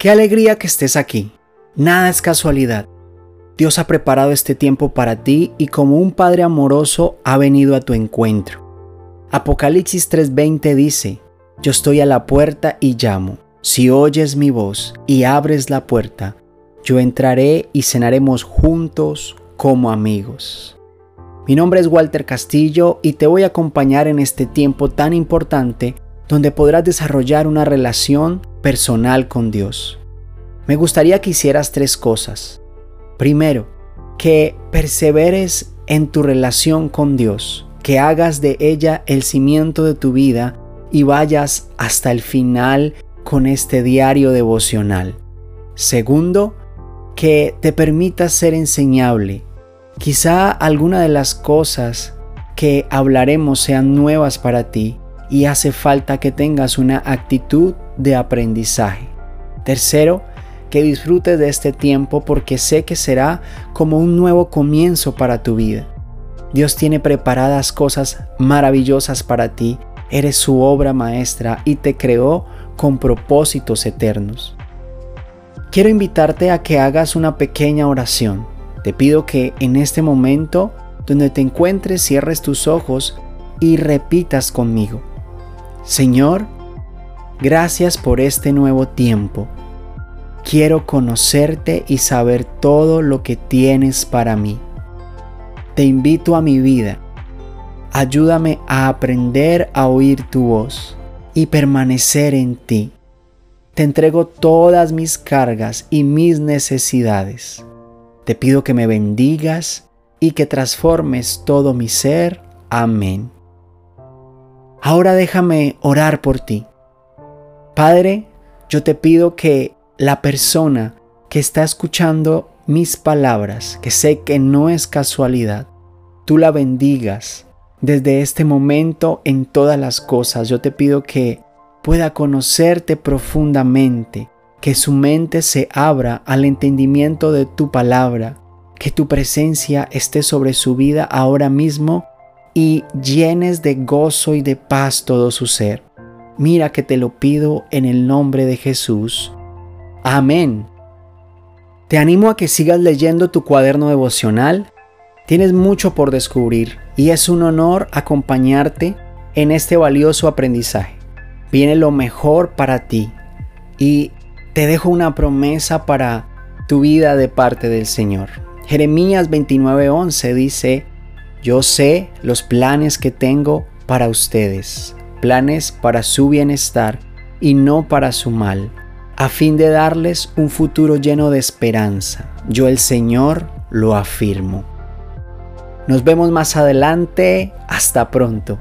Qué alegría que estés aquí. Nada es casualidad. Dios ha preparado este tiempo para ti y como un Padre amoroso ha venido a tu encuentro. Apocalipsis 3:20 dice, Yo estoy a la puerta y llamo. Si oyes mi voz y abres la puerta, yo entraré y cenaremos juntos como amigos. Mi nombre es Walter Castillo y te voy a acompañar en este tiempo tan importante donde podrás desarrollar una relación personal con Dios. Me gustaría que hicieras tres cosas. Primero, que perseveres en tu relación con Dios, que hagas de ella el cimiento de tu vida y vayas hasta el final con este diario devocional. Segundo, que te permitas ser enseñable. Quizá alguna de las cosas que hablaremos sean nuevas para ti y hace falta que tengas una actitud de aprendizaje. Tercero, que disfrutes de este tiempo porque sé que será como un nuevo comienzo para tu vida. Dios tiene preparadas cosas maravillosas para ti, eres su obra maestra y te creó con propósitos eternos. Quiero invitarte a que hagas una pequeña oración. Te pido que en este momento, donde te encuentres, cierres tus ojos y repitas conmigo. Señor, gracias por este nuevo tiempo. Quiero conocerte y saber todo lo que tienes para mí. Te invito a mi vida. Ayúdame a aprender a oír tu voz y permanecer en ti. Te entrego todas mis cargas y mis necesidades. Te pido que me bendigas y que transformes todo mi ser. Amén. Ahora déjame orar por ti. Padre, yo te pido que la persona que está escuchando mis palabras, que sé que no es casualidad, tú la bendigas desde este momento en todas las cosas. Yo te pido que pueda conocerte profundamente, que su mente se abra al entendimiento de tu palabra, que tu presencia esté sobre su vida ahora mismo y llenes de gozo y de paz todo su ser. Mira que te lo pido en el nombre de Jesús. Amén. Te animo a que sigas leyendo tu cuaderno devocional. Tienes mucho por descubrir y es un honor acompañarte en este valioso aprendizaje viene lo mejor para ti. Y te dejo una promesa para tu vida de parte del Señor. Jeremías 29:11 dice, yo sé los planes que tengo para ustedes, planes para su bienestar y no para su mal, a fin de darles un futuro lleno de esperanza. Yo el Señor lo afirmo. Nos vemos más adelante. Hasta pronto.